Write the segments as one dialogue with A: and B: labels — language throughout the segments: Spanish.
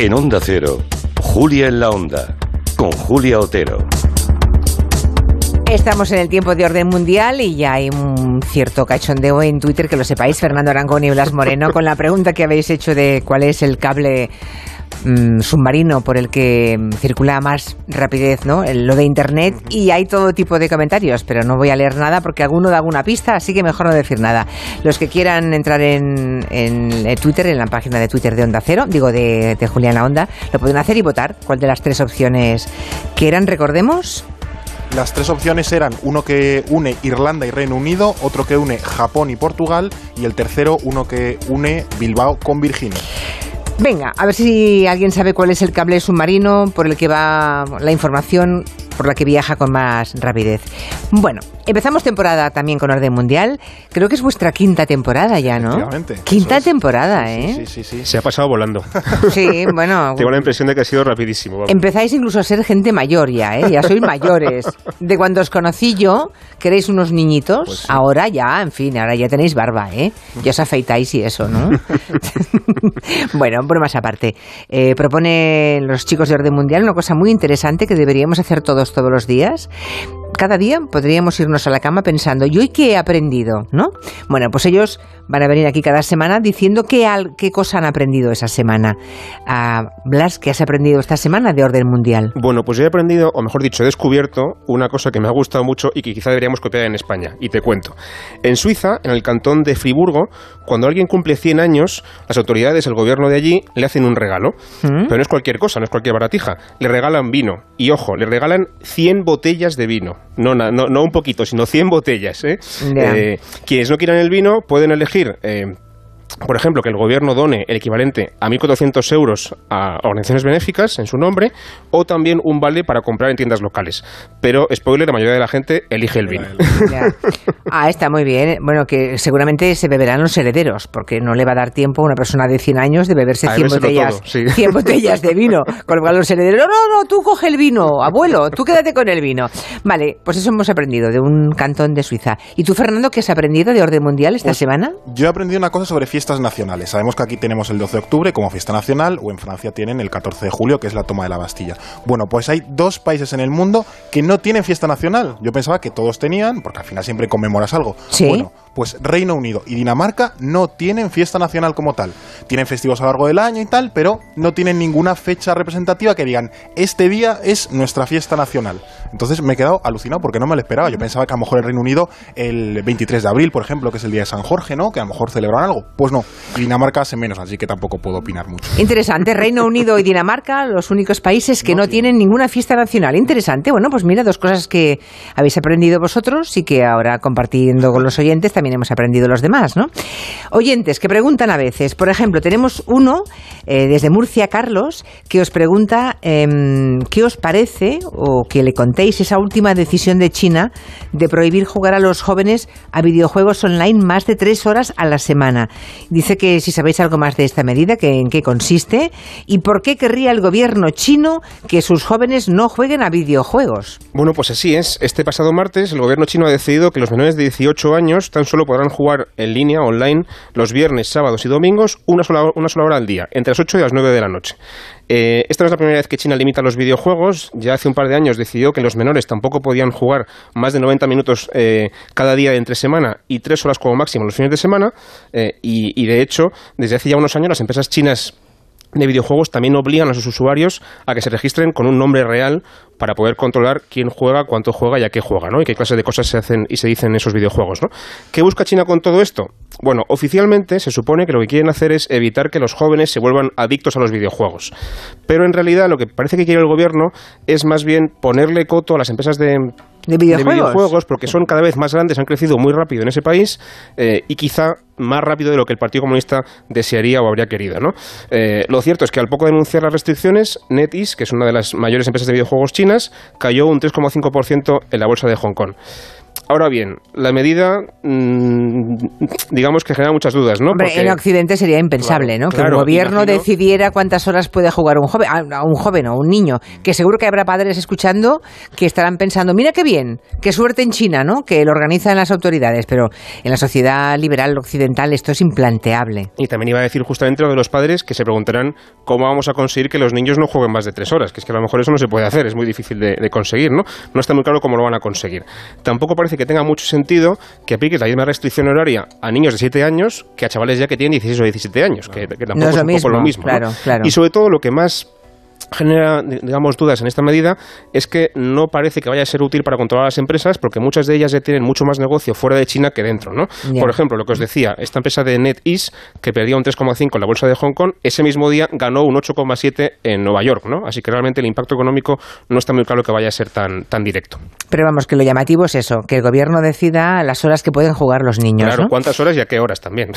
A: En Onda Cero, Julia en la Onda, con Julia Otero.
B: Estamos en el tiempo de orden mundial y ya hay un cierto cachondeo en Twitter, que lo sepáis, Fernando Arangón y Blas Moreno, con la pregunta que habéis hecho de cuál es el cable mm, submarino por el que circula a más rapidez, ¿no? Lo de Internet y hay todo tipo de comentarios, pero no voy a leer nada porque alguno da alguna pista, así que mejor no decir nada. Los que quieran entrar en, en, eh, Twitter, en la página de Twitter de Onda Cero, digo de, de Julián La Onda, lo pueden hacer y votar cuál de las tres opciones que eran, recordemos.
C: Las tres opciones eran uno que une Irlanda y Reino Unido, otro que une Japón y Portugal y el tercero uno que une Bilbao con Virginia.
B: Venga, a ver si alguien sabe cuál es el cable submarino por el que va la información por la que viaja con más rapidez. Bueno, empezamos temporada también con orden mundial. Creo que es vuestra quinta temporada ya, ¿no? Quinta
C: es.
B: temporada,
C: Sí,
B: ¿eh?
C: sí, sí, sí.
D: Se ha pasado volando.
B: Sí, bueno.
D: Tengo la impresión de que ha sido rapidísimo. vamos.
B: Empezáis incluso a ser gente mayor ya, ¿eh? Ya sois mayores. De cuando os conocí yo, que erais unos niñitos,
C: Pues sí.
B: ahora ya, en fin, ahora ya tenéis barba, ¿eh? Ya os afeitáis y eso, ¿no? bueno, bromas aparte. Eh, proponen los chicos de Orden Mundial una cosa muy interesante que deberíamos hacer todos, todos los días. Cada día podríamos irnos a la cama pensando, ¿y hoy qué he aprendido? ¿No? Bueno, pues ellos van a venir aquí cada semana diciendo qué, al- qué cosa han aprendido esa semana. Ah, Blas, ¿qué has aprendido esta semana de Orden Mundial?
D: Bueno, pues yo he aprendido, o mejor dicho, he descubierto una cosa que me ha gustado mucho y que quizá deberíamos copiar en España. Y te cuento. En Suiza, en el cantón de Friburgo, cuando alguien cumple 100 años, las autoridades, el gobierno de allí, le hacen un regalo. Pero no es cualquier cosa, no es cualquier baratija. Le regalan vino. Y ojo, le regalan 100 botellas de vino. No, no, no un poquito, sino 100 botellas. ¿eh? Eh, quienes no quieran el vino pueden elegir... por ejemplo, que el gobierno done el equivalente a 1.400 euros a organizaciones benéficas en su nombre, o también un vale para comprar en tiendas locales. Pero, spoiler, la mayoría de la gente elige el vino.
B: Ya. Ah, está muy bien. Bueno, que seguramente se beberán los herederos, porque no le va a dar tiempo a una persona de 100 años de beberse
D: A
B: 100
D: bebérselo
B: botellas,
D: todo, sí.
B: 100 botellas de vino. Con lo cual los herederos, no, no, tú coge el vino, abuelo, tú quédate con el vino. Vale, pues eso hemos aprendido de un cantón de Suiza. ¿Y tú, Fernando, qué has aprendido de orden mundial esta
C: Pues,
B: semana?
C: Yo he aprendido una cosa sobre fiestas nacionales. Sabemos que aquí tenemos el 12 de octubre como fiesta nacional o en Francia tienen el 14 de julio, que es la toma de la Bastilla. Bueno, pues hay dos países en el mundo que no tienen fiesta nacional. Yo pensaba que todos tenían, porque al final siempre conmemoras algo.
B: Sí.
C: Bueno, pues Reino Unido y Dinamarca no tienen fiesta nacional como tal. Tienen festivos a lo largo del año y tal, pero no tienen ninguna fecha representativa que digan, este día es nuestra fiesta nacional. Entonces me he quedado alucinado porque no me lo esperaba. Yo pensaba que a lo mejor el Reino Unido el 23 de abril, por ejemplo, que es el día de San Jorge, ¿no? Que a lo mejor celebran algo. Pues no. Dinamarca hace menos, así que tampoco puedo opinar mucho.
B: Interesante, Reino Unido y Dinamarca, los únicos países que no, tienen ninguna fiesta nacional. Interesante, bueno, pues mira, dos cosas que habéis aprendido vosotros y que ahora compartiendo con los oyentes también hemos aprendido los demás, ¿no? Oyentes que preguntan a veces, por ejemplo, tenemos uno eh, desde Murcia, Carlos, que os pregunta em, qué os parece o que le contéis esa última decisión de China de prohibir jugar a los jóvenes a videojuegos online más de tres horas a la semana. Dice que si sabéis algo más de esta medida, que en qué consiste y por qué querría el gobierno chino que sus jóvenes no jueguen a videojuegos.
D: Bueno, pues así es. Este pasado martes, el gobierno chino ha decidido que los menores de 18 años tan solo podrán jugar en línea, online, los viernes, sábados y domingos, una sola, una sola hora al día, entre las 8 y las 9 de la noche. Eh, esta no es la primera vez que China limita los videojuegos. Ya hace un par de años decidió que los menores tampoco podían jugar más de 90 minutos eh, cada día de entre semana y tres horas como máximo los fines de semana. Eh, y, y, de hecho, desde hace ya unos años las empresas chinas de videojuegos también obligan a sus usuarios a que se registren con un nombre real para poder controlar quién juega, cuánto juega y a qué juega, ¿no? Y qué clase de cosas se hacen y se dicen en esos videojuegos, ¿no? ¿Qué busca China con todo esto? Bueno, oficialmente se supone que lo que quieren hacer es evitar que los jóvenes se vuelvan adictos a los videojuegos. Pero en realidad lo que parece que quiere el gobierno es más bien ponerle coto a las empresas de,
B: ¿De videojuegos?
D: de videojuegos porque son cada vez más grandes, han crecido muy rápido en ese país eh, y quizá más rápido de lo que el Partido Comunista desearía o habría querido. ¿no? Eh, lo cierto es que al poco de anunciar las restricciones, NetEase, que es una de las mayores empresas de videojuegos chinas, cayó un 3,5% en la bolsa de Hong Kong. Ahora bien, la medida, mm, digamos que genera muchas dudas, ¿no?
B: Hombre, en Occidente sería impensable, ¿no? Que el gobierno decidiera cuántas horas puede jugar un joven, a un joven o un niño, que seguro que habrá padres escuchando que estarán pensando, mira qué bien, qué suerte en China, ¿no? Que lo organizan las autoridades, pero en la sociedad liberal occidental esto es implanteable.
D: Y también iba a decir justamente lo de los padres que se preguntarán cómo vamos a conseguir que los niños no jueguen más de tres horas, que es que a lo mejor eso no se puede hacer, es muy difícil de, de conseguir, ¿no? No está muy claro cómo lo van a conseguir. Tampoco parece que tenga mucho sentido que apliques la misma restricción horaria a niños de 7 años que a chavales ya que tienen 16 o 17 años, que, tampoco es, un poco lo mismo. Y sobre todo lo que más genera, digamos, dudas en esta medida es que no parece que vaya a ser útil para controlar a las empresas porque muchas de ellas ya tienen mucho más negocio fuera de China que dentro, ¿no? Por ejemplo, lo que os decía, esta empresa de NetEase que perdía un 3,5 en la bolsa de Hong Kong, ese mismo día ganó un 8,7 en Nueva York, ¿no? Así que realmente el impacto económico no está muy claro que vaya a ser tan, tan directo.
B: Pero vamos, que lo llamativo es eso, que el gobierno decida las horas que pueden jugar los niños.
D: Claro, cuántas horas y a qué horas también.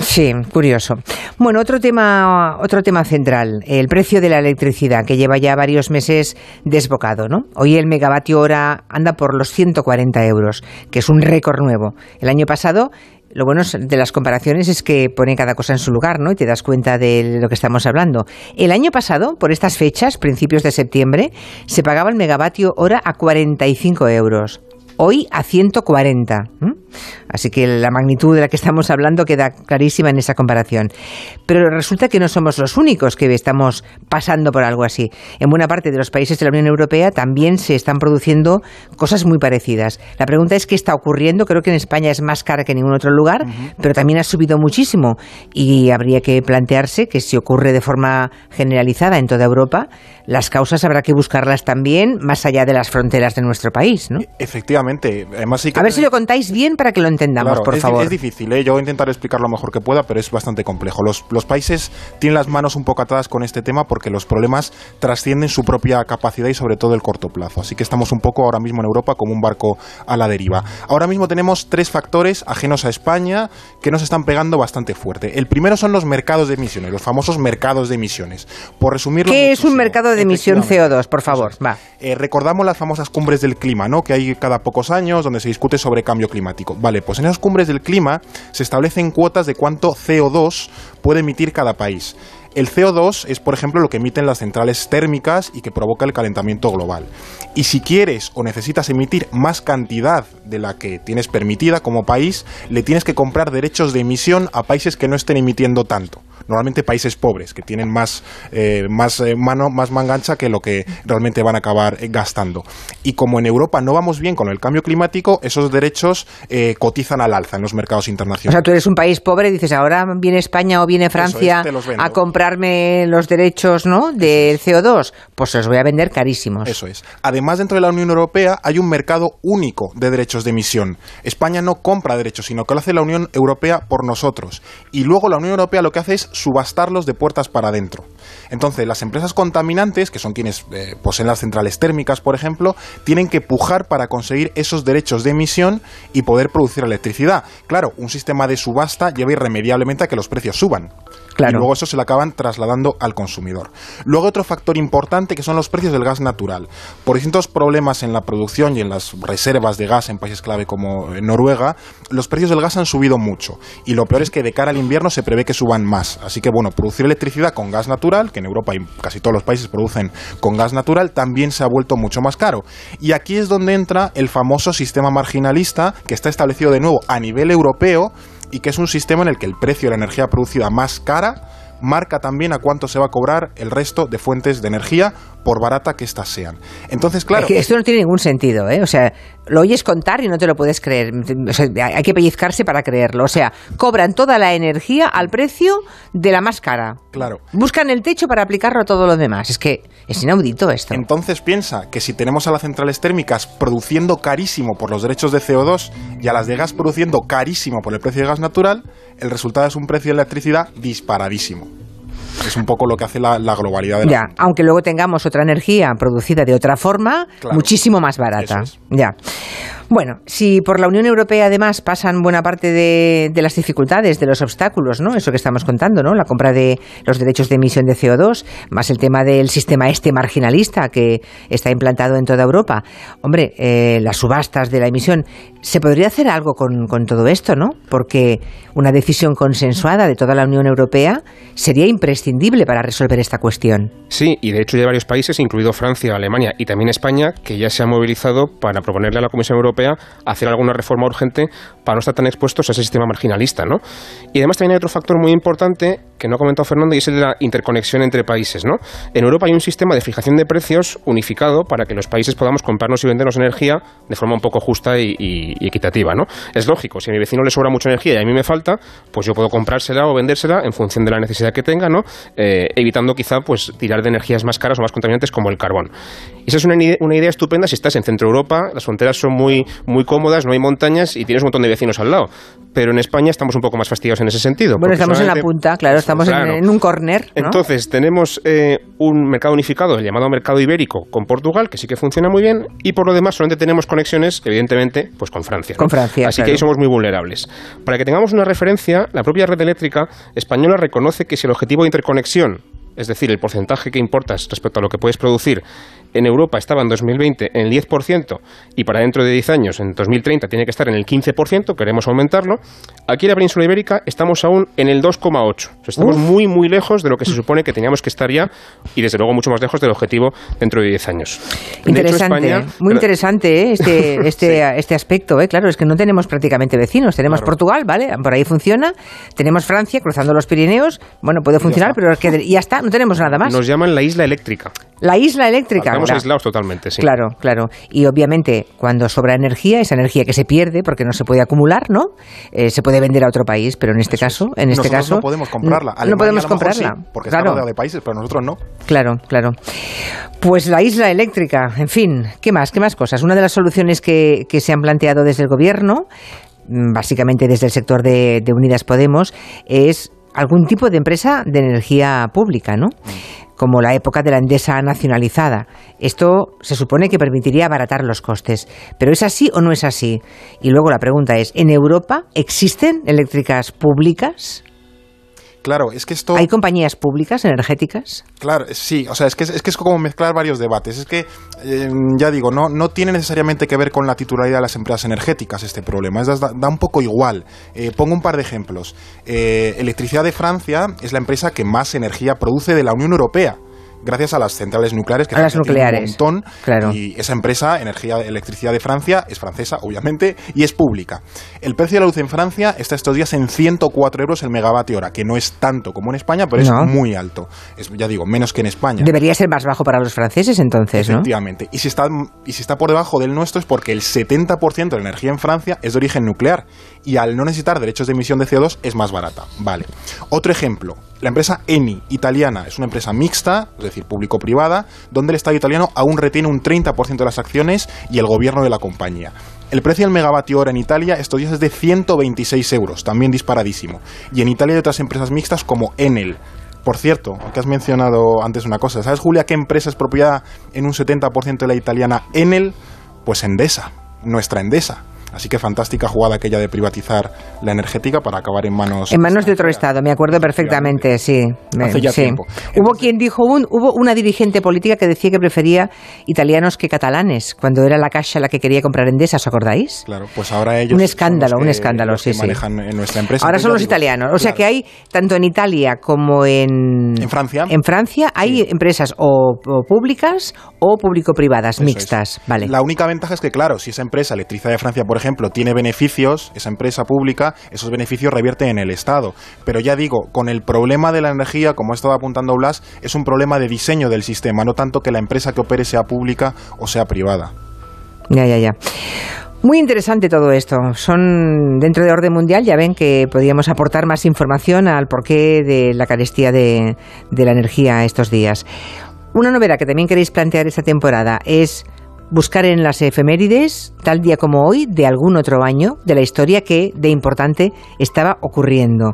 B: sí, curioso. Bueno, otro tema, otro tema central, el precio de la electricidad, que lleva ya varios meses desbocado. ¿no? Hoy el megavatio hora anda por los 140 euros, que es un récord nuevo. El año pasado lo bueno de las comparaciones es que pone cada cosa en su lugar, ¿no? Y te das cuenta de lo que estamos hablando. El año pasado, por estas fechas, principios de septiembre, se pagaba el megavatio hora a 45 euros hoy a 140. Así que la magnitud de la que estamos hablando queda clarísima en esa comparación. Pero resulta que no somos los únicos que estamos pasando por algo así. En buena parte de los países de la Unión Europea también se están produciendo cosas muy parecidas. La pregunta es qué está ocurriendo. Creo que en España es más cara que en ningún otro lugar, pero también ha subido muchísimo. Y habría que plantearse que si ocurre de forma generalizada en toda Europa, las causas habrá que buscarlas también más allá de las fronteras de nuestro país. ¿no?
C: Efectivamente. Además,
B: a ver si lo contáis bien para que lo entendamos, por favor.
C: Es difícil, ¿eh? yo voy a intentar explicar lo mejor que pueda, pero es bastante complejo. Los, los países tienen las manos un poco atadas con este tema porque los problemas trascienden su propia capacidad y sobre todo el corto plazo. Así que estamos un poco ahora mismo en Europa como un barco a la deriva. Ahora mismo tenemos tres factores ajenos a España que nos están pegando bastante fuerte. El primero son los mercados de emisiones, los famosos mercados de emisiones. Por resumirlo.
B: ¿Qué es un mercado de emisión CO2, por favor? Va.
C: Eh, recordamos las famosas cumbres del clima, ¿no? Que hay cada pocos años donde se discute sobre cambio climático. Vale, pues en esas cumbres del clima se establecen cuotas de cuánto CO2 puede emitir cada país. El CO2 es, por ejemplo, lo que emiten las centrales térmicas y que provoca el calentamiento global. Y si quieres o necesitas emitir más cantidad de la que tienes permitida como país, le tienes que comprar derechos de emisión a países que no estén emitiendo tanto normalmente países pobres, que tienen más, eh, más eh, mano, más mangancha que lo que realmente van a acabar eh, gastando. Y como en Europa no vamos bien con el cambio climático, esos derechos cotizan al alza en los mercados internacionales.
B: O sea, tú eres un país pobre y dices, ahora viene España o viene Francia a comprarme los derechos ¿no? del CO2, pues os voy a vender carísimos.
C: Eso es. Además, dentro de la Unión Europea hay un mercado único de derechos de emisión. España no compra derechos, sino que lo hace la Unión Europea por nosotros. Y luego la Unión Europea lo que hace es subastarlos de puertas para adentro. Entonces, las empresas contaminantes, que son quienes eh, poseen las centrales térmicas, por ejemplo, tienen que pujar para conseguir esos derechos de emisión y poder producir electricidad. Claro, un sistema de subasta lleva irremediablemente a que los precios suban. Y luego eso se lo acaban trasladando al consumidor. Luego otro factor importante que son los precios del gas natural. Por distintos problemas en la producción y en las reservas de gas en países clave como eh, Noruega, los precios del gas han subido mucho. Y lo peor es que de cara al invierno se prevé que suban más. Así que bueno, producir electricidad con gas que en Europa y casi todos los países producen con gas natural, también se ha vuelto mucho más caro. Y aquí es donde entra el famoso sistema marginalista que está establecido de nuevo a nivel europeo y que es un sistema en el que el precio de la energía producida más cara marca también a cuánto se va a cobrar el resto de fuentes de energía por barata que éstas sean. Entonces, claro...
B: esto no tiene ningún sentido, ¿eh? O sea, lo oyes contar y no te lo puedes creer. hay que pellizcarse para creerlo. O sea, cobran toda la energía al precio de la más cara.
C: Claro.
B: Buscan el techo para aplicarlo a todo lo demás. Es que es inaudito esto.
C: Entonces piensa que si tenemos a las centrales térmicas produciendo carísimo por los derechos de CO2 y a las de gas produciendo carísimo por el precio de gas natural, el resultado es un precio de electricidad disparadísimo. Es un poco lo que hace la, globalidad de
B: la Ya, aunque luego tengamos otra energía producida de otra forma, muchísimo más barata. Ya. Bueno, si por la Unión Europea además pasan buena parte de, las dificultades, de los obstáculos, ¿no? Eso que estamos contando, ¿no? La compra de los derechos de emisión de CO2, más el tema del sistema este marginalista que está implantado en toda Europa. Hombre, eh, las subastas de la emisión, ¿se podría hacer algo con, todo esto, no? Porque una decisión consensuada de toda la Unión Europea sería imprescindible para resolver esta cuestión.
D: Sí, y de hecho hay varios países, incluido Francia, Alemania y también España, que ya se han movilizado para proponerle a la Comisión Europea hacer alguna reforma urgente para no estar tan expuestos a ese sistema marginalista. ¿no? Y además también hay otro factor muy importante que no ha comentado Fernando y es el de la interconexión entre países. ¿no? En Europa hay un sistema de fijación de precios unificado para que los países podamos comprarnos y vendernos energía de forma un poco justa y, equitativa. ¿no? Es lógico, si a mi vecino le sobra mucha energía y a mí me falta, pues yo puedo comprársela o vendérsela en función de la necesidad que tenga, ¿no? Eh, evitando quizá pues, tirar de energías más caras o más contaminantes como el carbón. Y esa es una, una idea estupenda si estás en Centro Europa, las fronteras son muy, muy cómodas, no hay montañas y tienes un montón de vecinos al lado. Pero en España estamos un poco más fastidiados en ese sentido.
B: Bueno, estamos en la punta, claro, estamos En, un corner.
D: Entonces, tenemos eh, un mercado unificado, el llamado mercado ibérico, con Portugal, que sí que funciona muy bien, y por lo demás solamente tenemos conexiones, evidentemente, pues con Francia.
B: Con Francia.
D: Así que ahí somos muy vulnerables. Para que tengamos una referencia, la propia red eléctrica española reconoce que si el objetivo de interconexión es decir, el porcentaje que importas respecto a lo que puedes producir en Europa estaba en 2020 en el 10% y para dentro de 10 años, en 2030, tiene que estar en el 15%, queremos aumentarlo. Aquí en la península ibérica estamos aún en el 2,8%. estamos muy, muy lejos de lo que se supone que teníamos que estar ya y desde luego mucho más lejos del objetivo dentro de 10 años.
B: Interesante, muy interesante ¿eh? este, este, este aspecto. ¿eh? Claro, es que no tenemos prácticamente vecinos. Tenemos Portugal, ¿vale? Por ahí funciona. Tenemos Francia cruzando los Pirineos. Bueno, puede funcionar, pero es que ya está, no tenemos nada más.
D: Nos llaman la isla eléctrica.
B: La isla eléctrica.
D: Estamos aislados totalmente, sí.
B: Claro, claro. Y obviamente, cuando sobra energía, esa energía que se pierde porque no se puede acumular, ¿no? Eh, se puede vender a otro país, pero en este caso, en este caso,
C: no podemos comprarla.
B: no podemos comprarla,
C: porque
B: claro.
C: está de países, pero nosotros no.
B: Claro, claro. Pues la isla eléctrica, en fin, ¿qué más? ¿Qué más cosas? Una de las soluciones que, que se han planteado desde el gobierno mm, básicamente desde el sector de, de Unidas Podemos, es algún tipo de empresa de energía pública, ¿no? Como la época de la Endesa nacionalizada. Esto se supone que permitiría abaratar los costes. ¿Pero es así o no es así? Y luego la pregunta es, ¿en Europa existen eléctricas públicas?
C: Claro, es que esto...
B: ¿Hay compañías públicas energéticas?
C: Claro, sí, o sea, es que es, que es como mezclar varios debates. Es que, eh, ya digo, no, no tiene necesariamente que ver con la titularidad de las empresas energéticas este problema, es, da, un poco igual. Eh, pongo un par de ejemplos. Eh, Electricidad de Francia es la empresa que más energía produce de la Unión Europea gracias a las centrales nucleares que
B: a las nucleares.
C: un montón. Y esa empresa, Energía Electricidad de Francia, es francesa, obviamente, y es pública. El precio de la luz en Francia está estos días en 104 euros el megavatio hora, que no es tanto como en España, pero es muy alto. Es, ya digo, menos que en España.
B: Debería ser más bajo para los franceses entonces,
C: Efectivamente. Y si está, y si está por debajo del nuestro es porque el 70% de la energía en Francia es de origen nuclear y al no necesitar derechos de emisión de CO2 es más barata. Vale. Otro ejemplo, la empresa Eni, italiana, es una empresa mixta, es decir, público-privada, donde el Estado italiano aún retiene un 30% de las acciones y el gobierno de la compañía. El precio del megavatio hora en Italia estos días es de 126 euros, también disparadísimo. Y en Italia hay otras empresas mixtas como Enel. Por cierto, aunque has mencionado antes una cosa, ¿sabes Julia qué empresa es propiedad en un 70% de la italiana Enel? Pues Endesa, nuestra Endesa. Así que fantástica jugada aquella de privatizar la energética para acabar en manos...
B: En manos de otro Estado, me acuerdo perfectamente, sí.
C: Hace ya tiempo.
B: Hubo quien dijo, un, hubo una dirigente política que decía que prefería italianos que catalanes, cuando era la Caixa la que quería comprar Endesa, ¿os acordáis?
C: Claro, pues ahora ellos...
B: Un escándalo, un escándalo, sí, sí.
C: manejan en nuestra empresa.
B: Ahora son los italianos, o sea que hay, tanto en Italia como en...
C: En Francia.
B: En Francia hay empresas o, públicas o público-privadas, mixtas, vale.
C: La única ventaja es que, claro, si esa empresa, Electricidad de Francia, por ejemplo, tiene beneficios, esa empresa pública, esos beneficios revierten en el Estado. Pero ya digo, con el problema de la energía, como ha estado apuntando Blas, es un problema de diseño del sistema, no tanto que la empresa que opere sea pública o sea privada.
B: Ya, ya, ya. Muy interesante todo esto. Son dentro de orden mundial, ya ven que podríamos aportar más información al porqué de la carestía de, la energía estos días. Una novedad que también queréis plantear esta temporada es buscar en las efemérides, tal día como hoy, de algún otro año de la historia que de importante estaba ocurriendo.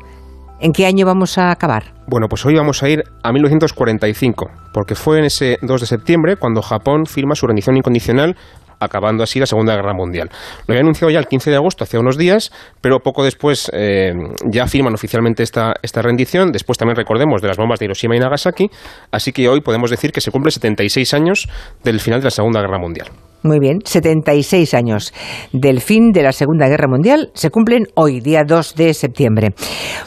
B: ¿En qué año vamos a acabar?
D: Bueno, pues hoy vamos a ir a 1945, porque fue en ese 2 de septiembre cuando Japón firma su rendición incondicional acabando así la Segunda Guerra Mundial. Lo había anunciado ya el 15 de agosto, hace unos días, pero poco después eh, ya firman oficialmente esta, esta rendición. Después también recordemos de las bombas de Hiroshima y Nagasaki, así que hoy podemos decir que se cumple 76 años del final de la Segunda Guerra Mundial.
B: Muy bien, 76 años del fin de la Segunda Guerra Mundial se cumplen hoy, día 2 de septiembre.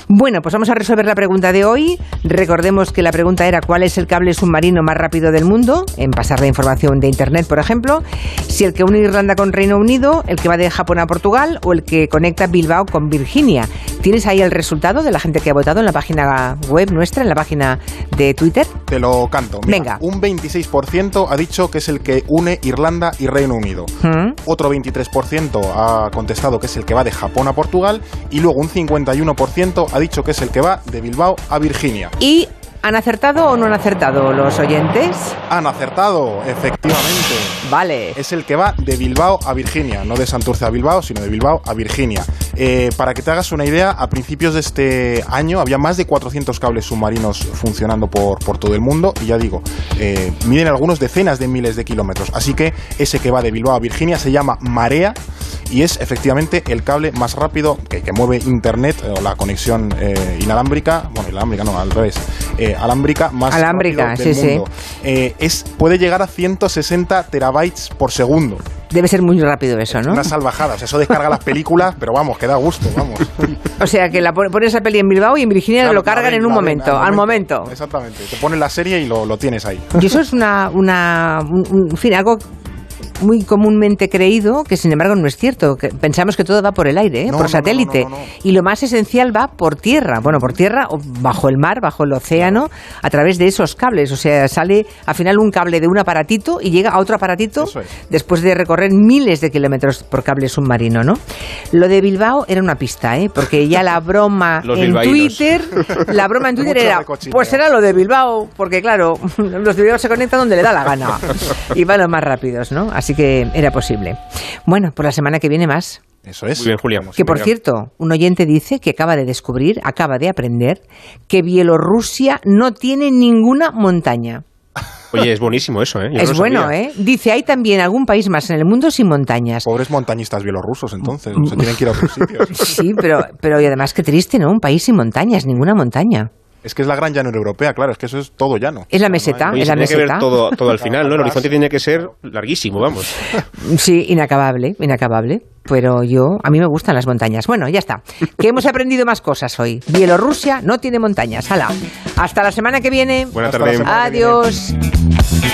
B: Bueno, pues vamos a resolver la pregunta de hoy. Recordemos que la pregunta era cuál es el cable submarino más rápido del mundo, en pasar la información de Internet, por ejemplo, si el que une Irlanda con Reino Unido, el que va de Japón a Portugal o el que conecta Bilbao con Virginia. ¿Tienes ahí el resultado de la gente que ha votado en la página web nuestra, en la página de Twitter?
C: Te lo canto. Mira,
B: Venga.
C: Un 26% ha dicho que es el que une Irlanda y Reino Unido.
B: ¿Mm?
C: Otro 23% ha contestado que es el que va de Japón a Portugal. Y luego un 51% ha dicho que es el que va de Bilbao a Virginia.
B: ¿Y han acertado o no han acertado los oyentes?
C: Han acertado, efectivamente.
B: Vale.
C: Es el que va de Bilbao a Virginia, no de Santurce a Bilbao, sino de Bilbao a Virginia. Eh, para que te hagas una idea, a principios de este año había más de 400 cables submarinos funcionando por, por todo el mundo y ya digo, eh, miden algunos decenas de miles de kilómetros. Así que ese que va de Bilbao a Virginia se llama Marea y es efectivamente el cable más rápido que, que mueve Internet o la conexión eh, inalámbrica, bueno, inalámbrica no, al revés, eh, alámbrica más
B: Alámbrica,
C: rápido del
B: sí, sí.
C: Eh, es, puede llegar a 160 terabytes por segundo.
B: Debe ser muy rápido eso, ¿no?
C: Una salvajada. O sea, eso descarga las películas, pero vamos, que da gusto, vamos.
B: O sea, que la pon- pones esa peli en Bilbao y en Virginia
C: Claro,
B: lo cargan en un momento, al momento.
C: Exactamente. Te pones la serie y lo, lo tienes ahí.
B: Y eso es una, una un- un- en fin, algo muy comúnmente creído, que sin embargo no es cierto. Que pensamos que todo va por el aire, ¿eh?
C: No,
B: por satélite.
C: no, no.
B: Y lo más esencial va por tierra. Bueno, por tierra o bajo el mar, bajo el océano, a través de esos cables. O sea, sale al final un cable de un aparatito y llega a otro aparatito
C: es.
B: después de recorrer miles de kilómetros por cable submarino, ¿no? Lo de Bilbao era una pista, ¿eh? Porque ya la broma en
D: bilbaínos.
B: Twitter, la broma en Twitter era, pues era lo de Bilbao, porque claro, los de Bilbao se conectan donde le da la gana y van los más rápidos, ¿no? Así que era posible. Bueno, por la semana que viene más.
C: Eso es.
D: Muy bien, Julia.
B: Que por cierto, un oyente dice que acaba de descubrir, acaba de aprender, que Bielorrusia no tiene ninguna montaña.
D: Oye, es buenísimo eso, ¿eh? Yo
B: es bueno,
D: sabía.
B: ¿eh? Dice, hay también algún país más en el mundo sin montañas.
C: Pobres montañistas bielorrusos, entonces. Se tienen que ir a otros sitios.
B: Sí, pero, pero y además qué triste, ¿no? Un país sin montañas, ninguna montaña.
C: Es que es la gran llanura europea, claro. Es que eso es todo llano.
B: Es la meseta,
D: Oye,
B: es la
D: tiene que ver
B: meseta.
D: todo, todo al final, ¿no? El horizonte tiene que ser larguísimo, vamos.
B: Sí, inacabable, inacabable. Pero yo, a mí me gustan las montañas. Bueno, ya está. Que hemos aprendido más cosas hoy. Bielorrusia no tiene montañas. Hala. Hasta la semana que viene.
D: Buena
C: Hasta la
D: tarde.
C: semana que viene.
B: Adiós.